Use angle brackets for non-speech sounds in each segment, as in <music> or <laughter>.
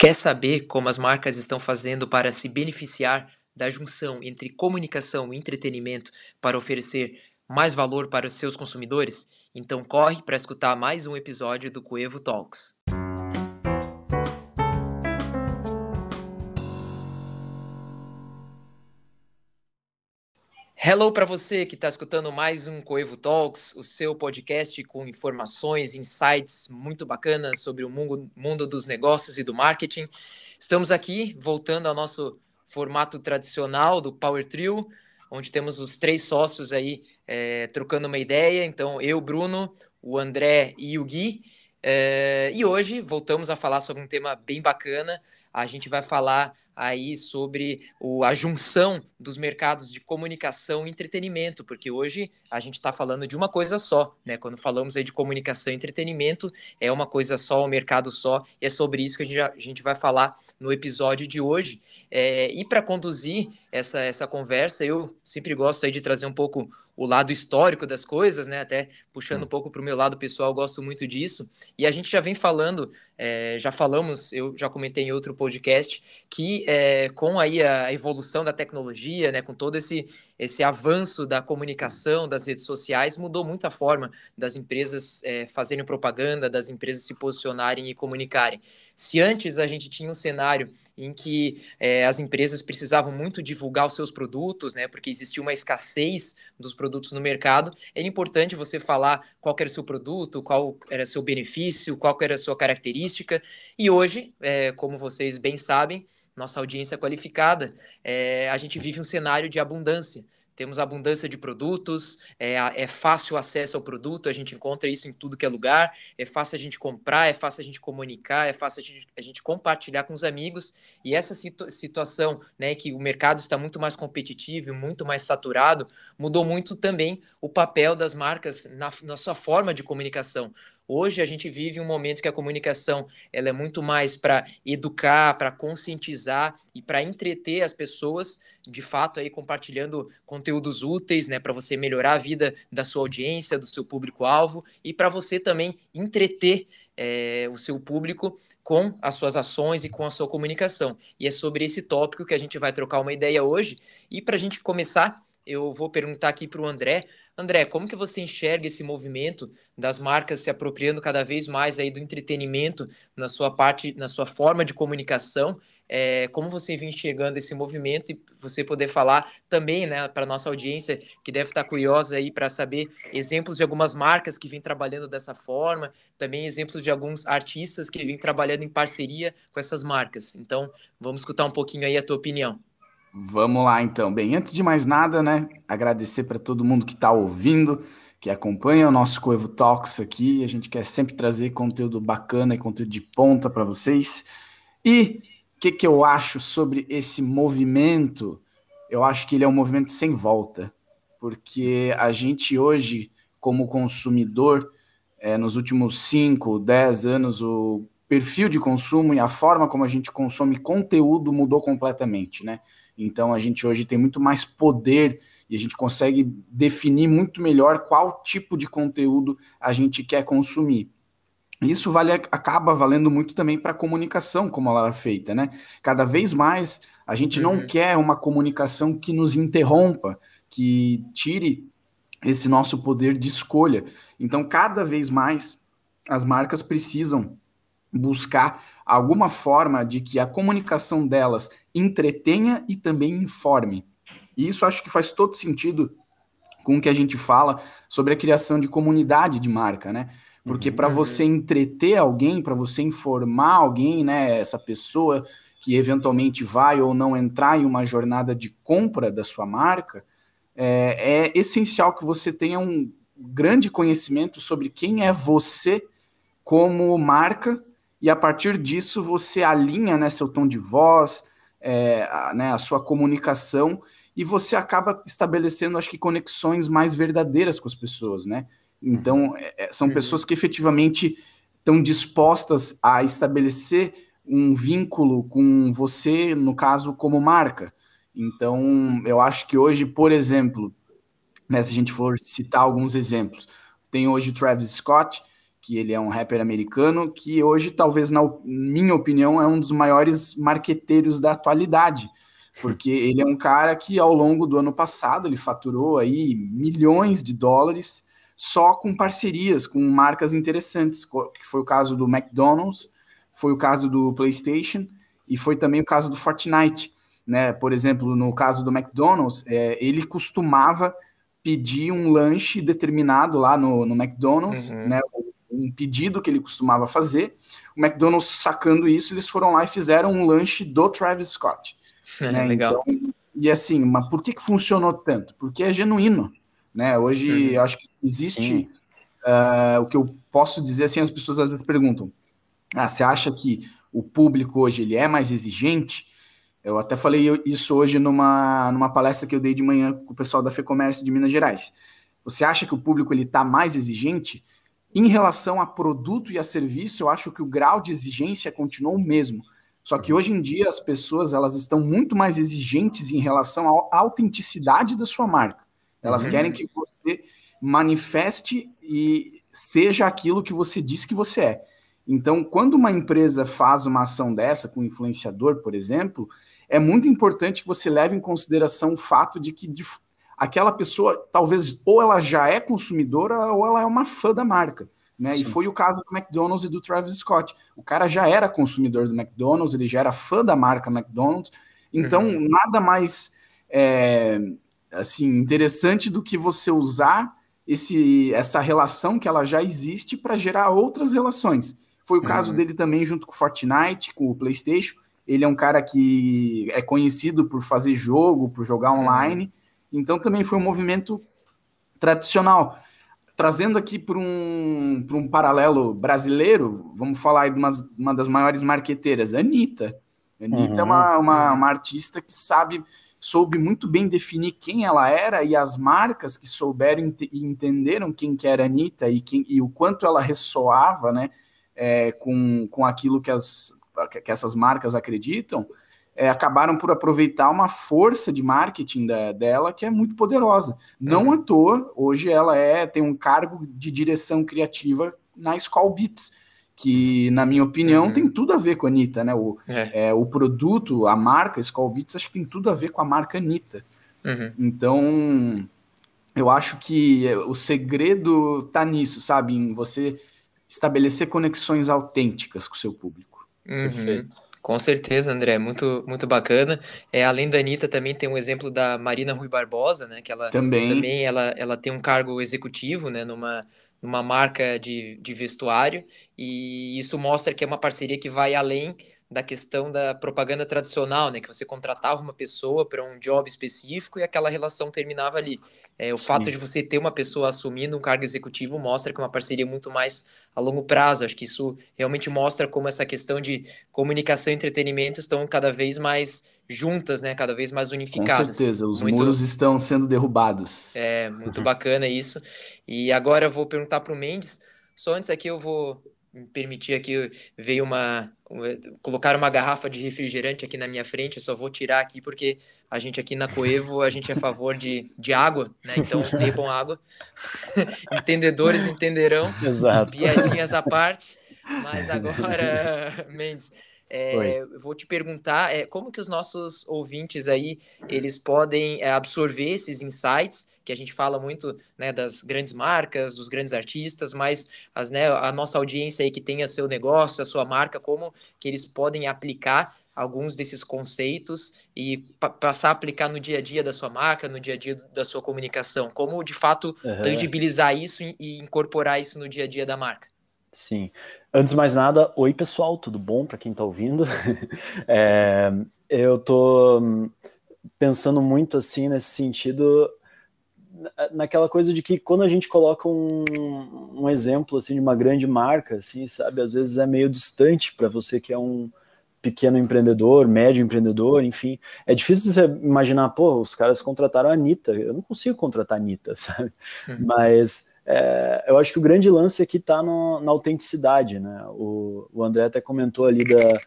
Quer saber como as marcas estão fazendo para se beneficiar da junção entre comunicação e entretenimento para oferecer mais valor para os seus consumidores? Então corre para escutar mais um episódio do Coevo Talks. Hello para você que está escutando mais um Coevo Talks, o seu podcast com informações, insights muito bacanas sobre o mundo, mundo dos negócios e do marketing. Estamos aqui voltando ao nosso formato tradicional do Power Trio, onde temos os três sócios aí é, trocando uma ideia. Então, eu, Bruno, o André e o Gui. É, e hoje voltamos a falar sobre um tema bem bacana. A gente vai falar aí sobre o, a junção dos mercados de comunicação e entretenimento, porque hoje a gente está falando de uma coisa só, né? Quando falamos aí de comunicação e entretenimento, é uma coisa só, um mercado só, e é sobre isso que a gente, a gente vai falar no episódio de hoje. É, e para conduzir essa, essa conversa, eu sempre gosto aí de trazer um pouco o lado histórico das coisas, né? Até puxando um hum. pouco para o meu lado pessoal, gosto muito disso. E a gente já vem falando, é, já falamos, eu já comentei em outro podcast, que é, com aí a evolução da tecnologia, né? Com todo esse esse avanço da comunicação, das redes sociais, mudou muito a forma das empresas é, fazerem propaganda, das empresas se posicionarem e comunicarem. Se antes a gente tinha um cenário em que é, as empresas precisavam muito divulgar os seus produtos, né, porque existia uma escassez dos produtos no mercado, era importante você falar qual era o seu produto, qual era o seu benefício, qual era a sua característica, e hoje, é, como vocês bem sabem, nossa audiência qualificada, é, a gente vive um cenário de abundância temos abundância de produtos, é, é, fácil o acesso ao produto, a gente encontra isso em tudo que é lugar, é fácil a gente comprar, é fácil a gente comunicar, é fácil a gente, a gente compartilhar com os amigos, e essa situ situação, né, que o mercado está muito mais competitivo, muito mais saturado, mudou muito também o papel das marcas na, na sua forma de comunicação. Hoje a gente vive um momento que a comunicação ela é muito mais para educar, para conscientizar e para entreter as pessoas, de fato aí compartilhando conteúdos úteis, né, para você melhorar a vida da sua audiência, do seu público-alvo e para você também entreter é, o seu público com as suas ações e com a sua comunicação. E é sobre esse tópico que a gente vai trocar uma ideia hoje. E para a gente começar, eu vou perguntar aqui para o André André, como que você enxerga esse movimento das marcas se apropriando cada vez mais aí do entretenimento na sua parte, na sua forma de comunicação? É, como você vem enxergando esse movimento e você poder falar também, né, para nossa audiência que deve estar curiosa aí para saber exemplos de algumas marcas que vêm trabalhando dessa forma, também exemplos de alguns artistas que vêm trabalhando em parceria com essas marcas. Então, vamos escutar um pouquinho aí a tua opinião. Vamos lá, então. Bem, antes de mais nada, né, agradecer para todo mundo que está ouvindo, que acompanha o nosso Coevo Talks aqui. A gente quer sempre trazer conteúdo bacana e conteúdo de ponta para vocês. E o que, que eu acho sobre esse movimento? Eu acho que ele é um movimento sem volta, porque a gente hoje, como consumidor, é, nos últimos 5, 10 anos, o perfil de consumo e a forma como a gente consome conteúdo mudou completamente, né? Então a gente hoje tem muito mais poder e a gente consegue definir muito melhor qual tipo de conteúdo a gente quer consumir. Isso vale, acaba valendo muito também para a comunicação, como ela é feita, né? Cada vez mais a gente uhum. não quer uma comunicação que nos interrompa, que tire esse nosso poder de escolha. Então, cada vez mais as marcas precisam buscar alguma forma de que a comunicação delas entretenha e também informe. E isso acho que faz todo sentido com o que a gente fala sobre a criação de comunidade de marca, né? Porque uhum, para você entreter alguém, para você informar alguém, né, essa pessoa que eventualmente vai ou não entrar em uma jornada de compra da sua marca, é, é essencial que você tenha um grande conhecimento sobre quem é você como marca e a partir disso você alinha né, seu tom de voz, é, a, né, a sua comunicação e você acaba estabelecendo, acho que, conexões mais verdadeiras com as pessoas, né? Então, é, é são uhum. pessoas que efetivamente estão dispostas a estabelecer um vínculo com você, no caso, como marca. Então, eu acho que hoje, por exemplo, né, se a gente for citar alguns exemplos, tem hoje o Travis Scott, que ele é um rapper americano que hoje, talvez, na minha opinião, é um dos maiores marqueteiros da atualidade. <laughs> Porque ele é um cara que, ao longo do ano passado, ele faturou aí milhões de dólares só com parcerias, com marcas interessantes, que foi o caso do McDonald's, foi o caso do PlayStation e foi também o caso do Fortnite. Né? Por exemplo, no caso do McDonald's, é, ele costumava pedir um lanche determinado lá no, no McDonald's, uhum. né? Um pedido que ele costumava fazer. O McDonald's sacando isso, eles foram lá e fizeram um lanche do Travis Scott. É, <laughs> né? Legal. Então, e assim, mas por que, que funcionou tanto? Porque é genuíno. Né? Hoje, uhum. acho que existe uh, o que eu posso dizer assim, as pessoas às vezes perguntam: ah, você acha que o público hoje ele é mais exigente? Eu até falei isso hoje numa, numa palestra que eu dei de manhã com o pessoal da FEComércio de Minas Gerais. Você acha que o público ele está mais exigente? Em relação a produto e a serviço, eu acho que o grau de exigência continuou o mesmo. Só que hoje em dia as pessoas elas estão muito mais exigentes em relação à autenticidade da sua marca. Elas uhum. querem que você manifeste e seja aquilo que você diz que você é. Então, quando uma empresa faz uma ação dessa com um influenciador, por exemplo, é muito importante que você leve em consideração o fato de que de, aquela pessoa, talvez, ou ela já é consumidora ou ela é uma fã da marca. Né? E foi o caso do McDonald's e do Travis Scott. O cara já era consumidor do McDonald's, ele já era fã da marca McDonald's, então uhum. nada mais é, assim interessante do que você usar esse, essa relação que ela já existe para gerar outras relações. Foi o caso uhum. dele também junto com o Fortnite, com o PlayStation. Ele é um cara que é conhecido por fazer jogo, por jogar uhum. online. Uhum. Então também foi um movimento tradicional. Trazendo aqui para um, um paralelo brasileiro, vamos falar aí de uma, uma das maiores marqueteiras, Anitta. Anitta uhum. é uma, uma, uma artista que sabe soube muito bem definir quem ela era e as marcas que souberam e entenderam quem que era a Anitta e, quem, e o quanto ela ressoava né, é, com, com aquilo que, as, que essas marcas acreditam, é, acabaram por aproveitar uma força de marketing da, dela que é muito poderosa. Não uhum. à toa, hoje ela é tem um cargo de direção criativa na Skull Beats que, na minha opinião, uhum. tem tudo a ver com a Anitta, né? O, é. É, o produto, a marca Skull Beats, acho que tem tudo a ver com a marca Anitta. Uhum. Então, eu acho que o segredo tá nisso, sabe? Em você estabelecer conexões autênticas com o seu público. Uhum. Perfeito. Com certeza, André, muito, muito bacana. É, além da Anitta, também tem um exemplo da Marina Rui Barbosa, né? Que ela também, também ela, ela tem um cargo executivo, né? Numa, numa marca de, de vestuário, e isso mostra que é uma parceria que vai além da questão da propaganda tradicional, né? Que você contratava uma pessoa para um job específico e aquela relação terminava ali. É, o Sim. fato de você ter uma pessoa assumindo um cargo executivo mostra que é uma parceria muito mais a longo prazo. Acho que isso realmente mostra como essa questão de comunicação e entretenimento estão cada vez mais juntas, né? Cada vez mais unificadas. Com certeza, os muito... muros estão sendo derrubados. É, muito <laughs> bacana isso. E agora eu vou perguntar para o Mendes. Só antes aqui eu vou permitir aqui, veio uma, colocar uma garrafa de refrigerante aqui na minha frente, eu só vou tirar aqui porque a gente aqui na Coevo, a gente é a favor de, de água, né? Então, <laughs> bebam água. <laughs> Entendedores entenderão. Exato. Piadinhas à parte. Mas agora, <laughs> Mendes, é, vou te perguntar é, como que os nossos ouvintes aí eles podem é, absorver esses insights que a gente fala muito né, das grandes marcas, dos grandes artistas, mas as, né, a nossa audiência aí que tem o seu negócio, a sua marca, como que eles podem aplicar alguns desses conceitos e passar a aplicar no dia a dia da sua marca, no dia a dia da sua comunicação, como de fato uhum. tangibilizar isso e incorporar isso no dia a dia da marca. Sim. Antes de mais nada, oi pessoal, tudo bom para quem está ouvindo? <laughs> é, eu estou pensando muito assim nesse sentido, naquela coisa de que quando a gente coloca um, um exemplo assim de uma grande marca, assim, sabe, às vezes é meio distante para você que é um pequeno empreendedor, médio empreendedor, enfim, é difícil você imaginar, pô, os caras contrataram a Anitta, eu não consigo contratar a Anitta, <laughs> sabe? Uhum. Mas é, eu acho que o grande lance aqui está na autenticidade, né? O, o André até comentou ali da,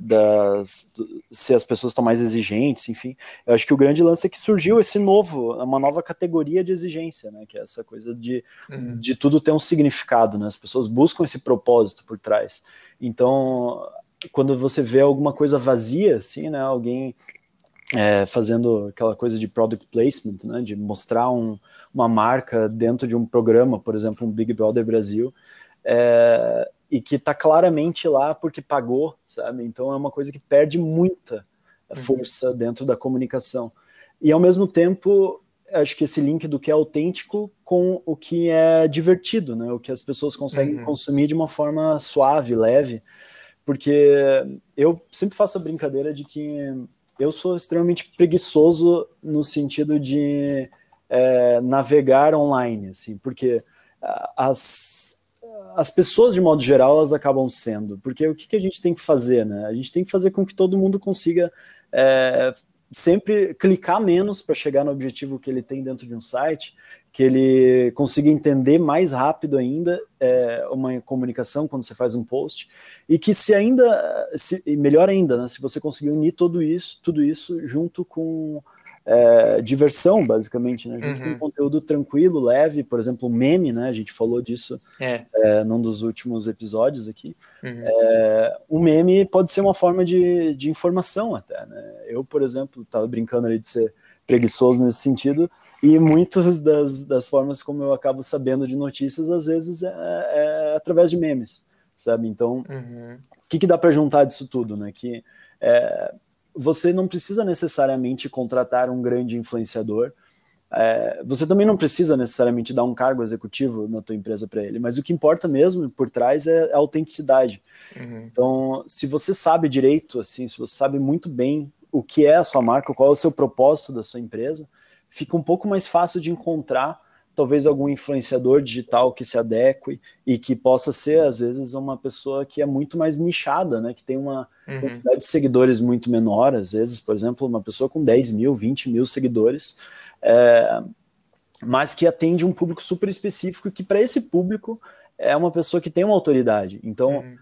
das do, se as pessoas estão mais exigentes, enfim. Eu acho que o grande lance é que surgiu esse novo, uma nova categoria de exigência, né? Que é essa coisa de, uhum. de tudo ter um significado, né? As pessoas buscam esse propósito por trás. Então, quando você vê alguma coisa vazia, assim, né? Alguém é, fazendo aquela coisa de product placement, né? De mostrar um uma marca dentro de um programa, por exemplo, um Big Brother Brasil, é, e que está claramente lá porque pagou, sabe? Então é uma coisa que perde muita uhum. força uhum. dentro da comunicação. E ao mesmo tempo, acho que esse link do que é autêntico com o que é divertido, né? O que as pessoas conseguem uhum. consumir de uma forma suave, leve, porque eu sempre faço a brincadeira de que eu sou extremamente preguiçoso no sentido de é, navegar online, assim, porque as, as pessoas, de modo geral, elas acabam sendo, porque o que, que a gente tem que fazer, né? A gente tem que fazer com que todo mundo consiga é, sempre clicar menos para chegar no objetivo que ele tem dentro de um site, que ele consiga entender mais rápido ainda é, uma comunicação quando você faz um post, e que se ainda, se, melhor ainda, né, se você conseguir unir tudo isso, tudo isso junto com é, diversão, basicamente, né? Junto uhum. com um conteúdo tranquilo, leve, por exemplo, meme, né? A gente falou disso é. É, num dos últimos episódios aqui. Uhum. É, um meme pode ser uma forma de, de informação até, né? Eu, por exemplo, estava brincando ali de ser preguiçoso nesse sentido, e muitas das, das formas como eu acabo sabendo de notícias, às vezes, é, é através de memes, sabe? Então, uhum. o que, que dá para juntar disso tudo, né? Que é, você não precisa necessariamente contratar um grande influenciador. É, você também não precisa necessariamente dar um cargo executivo na tua empresa para ele, mas o que importa mesmo por trás é a autenticidade. Uhum. Então, se você sabe direito, assim, se você sabe muito bem o que é a sua marca, qual é o seu propósito da sua empresa, fica um pouco mais fácil de encontrar talvez algum influenciador digital que se adeque e que possa ser, às vezes, uma pessoa que é muito mais nichada, né? Que tem uma uhum. quantidade de seguidores muito menor, às vezes, por exemplo, uma pessoa com 10 mil, 20 mil seguidores, é, mas que atende um público super específico que para esse público é uma pessoa que tem uma autoridade. Então, uhum.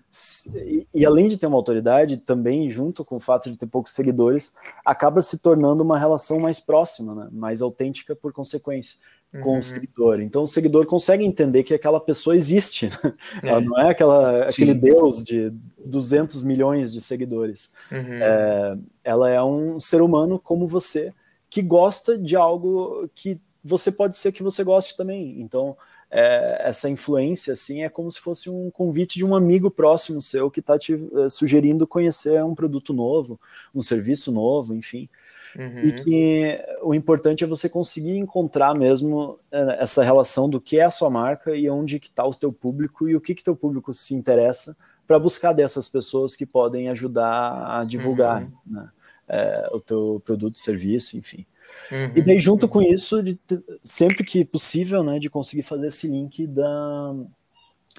e, e, além de ter uma autoridade, também junto com o fato de ter poucos seguidores, acaba se tornando uma relação mais próxima, né? mais autêntica por consequência com uhum. o seguidor. Então o seguidor consegue entender que aquela pessoa existe. Né? É. Ela não é aquela, aquele deus de 200 milhões de seguidores. Uhum. É, ela é um ser humano como você que gosta de algo que você pode ser que você goste também. Então é, essa influência assim é como se fosse um convite de um amigo próximo seu que está te é, sugerindo conhecer um produto novo, um serviço novo, enfim. Uhum. E que o importante é você conseguir encontrar mesmo é, essa relação do que é a sua marca e onde que está o teu público e o que que teu público se interessa para buscar dessas pessoas que podem ajudar a divulgar uhum. né, é, o teu produto, serviço, enfim. Uhum. E daí junto com isso, de, sempre que possível, né, de conseguir fazer esse link da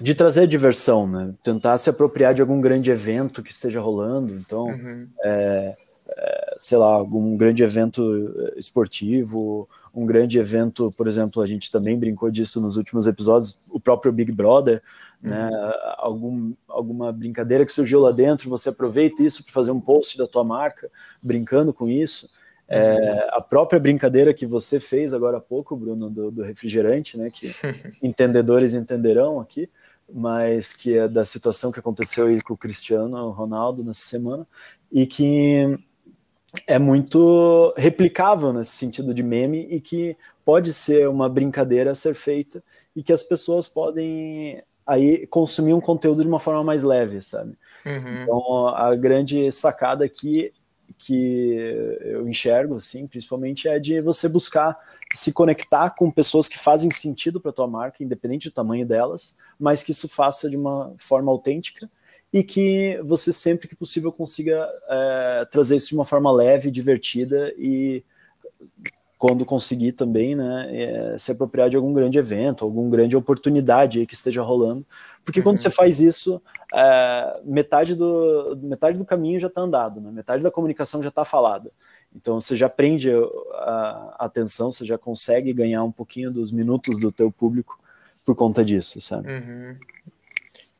de trazer diversão, né? Tentar se apropriar de algum grande evento que esteja rolando. Então, uhum. é, sei lá, algum grande evento eh, esportivo, um grande evento, por exemplo, a gente também brincou disso nos últimos episódios, o próprio Big Brother, né, uhum. né, algum, alguma brincadeira que surgiu lá dentro, você aproveita isso para fazer um post da tua marca, brincando com isso. É, a própria brincadeira que você fez agora há pouco, Bruno, do, do refrigerante, né, que <laughs> entendedores entenderão aqui, mas que é da situação que aconteceu aí com o Cristiano Ronaldo nessa semana, e que é muito replicável nesse sentido de meme e que pode ser uma brincadeira a ser feita e que as pessoas podem aí consumir um conteúdo de uma forma mais leve, sabe? Uhum. Então a grande sacada aqui que eu enxergo, assim, principalmente é de você buscar se conectar com pessoas que fazem sentido para tua marca, independente do tamanho delas, mas que isso faça de uma forma autêntica e que você sempre que possível consiga é, trazer isso de uma forma leve, divertida e quando conseguir também, né, é, se apropriar de algum grande evento, alguma grande oportunidade que esteja rolando, porque uhum. quando você faz isso, é, metade, do, metade do caminho já está andado, né, metade da comunicação já está falada, então você já prende a, a atenção, você já consegue ganhar um pouquinho dos minutos do teu público por conta disso, sabe? Uhum.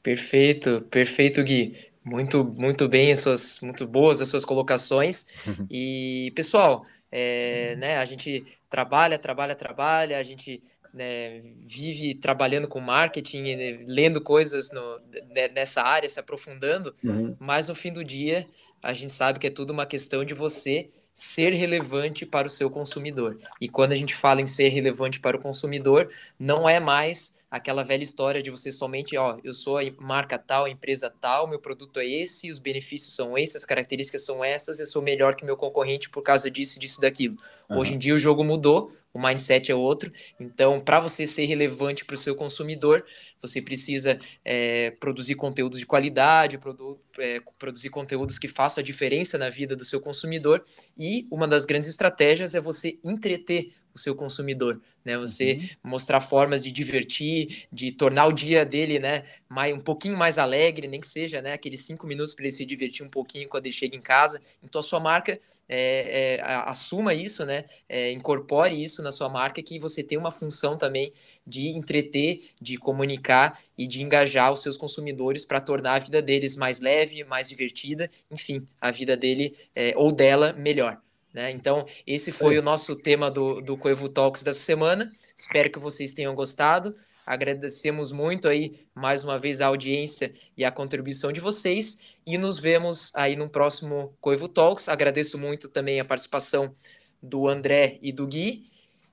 Perfeito, perfeito, Gui. Muito, muito bem as suas, muito boas as suas colocações. Uhum. E pessoal, é, né, a gente trabalha, trabalha, trabalha, a gente né, vive trabalhando com marketing, né, lendo coisas no, né, nessa área, se aprofundando, uhum. mas no fim do dia a gente sabe que é tudo uma questão de você ser relevante para o seu consumidor. E quando a gente fala em ser relevante para o consumidor, não é mais aquela velha história de você somente, ó, eu sou a marca tal, a empresa tal, meu produto é esse, os benefícios são esses, as características são essas, eu sou melhor que meu concorrente por causa disso, disso, daquilo. Uhum. Hoje em dia o jogo mudou, o mindset é outro. Então, para você ser relevante para o seu consumidor, você precisa é, produzir conteúdos de qualidade, produ é, produzir conteúdos que façam a diferença na vida do seu consumidor. E uma das grandes estratégias é você entreter o seu consumidor, né? Você uhum. mostrar formas de divertir, de tornar o dia dele, né, mais, um pouquinho mais alegre, nem que seja, né, aqueles cinco minutos para ele se divertir um pouquinho quando ele chega em casa. Então, a sua marca é, é, assuma isso, né? É, incorpore isso na sua marca, que você tem uma função também de entreter, de comunicar e de engajar os seus consumidores para tornar a vida deles mais leve, mais divertida, enfim, a vida dele é, ou dela melhor. Né? Então, esse foi o nosso tema do, do Coevo Talks dessa semana. Espero que vocês tenham gostado. Agradecemos muito aí mais uma vez a audiência e a contribuição de vocês e nos vemos aí no próximo Coivo Talks. Agradeço muito também a participação do André e do Gui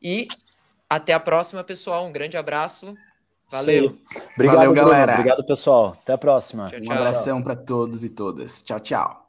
e até a próxima, pessoal. Um grande abraço. Valeu. Sim. Obrigado, Valeu, galera. Obrigado, pessoal. Até a próxima. Tchau, tchau. Um abração para todos e todas. Tchau, tchau.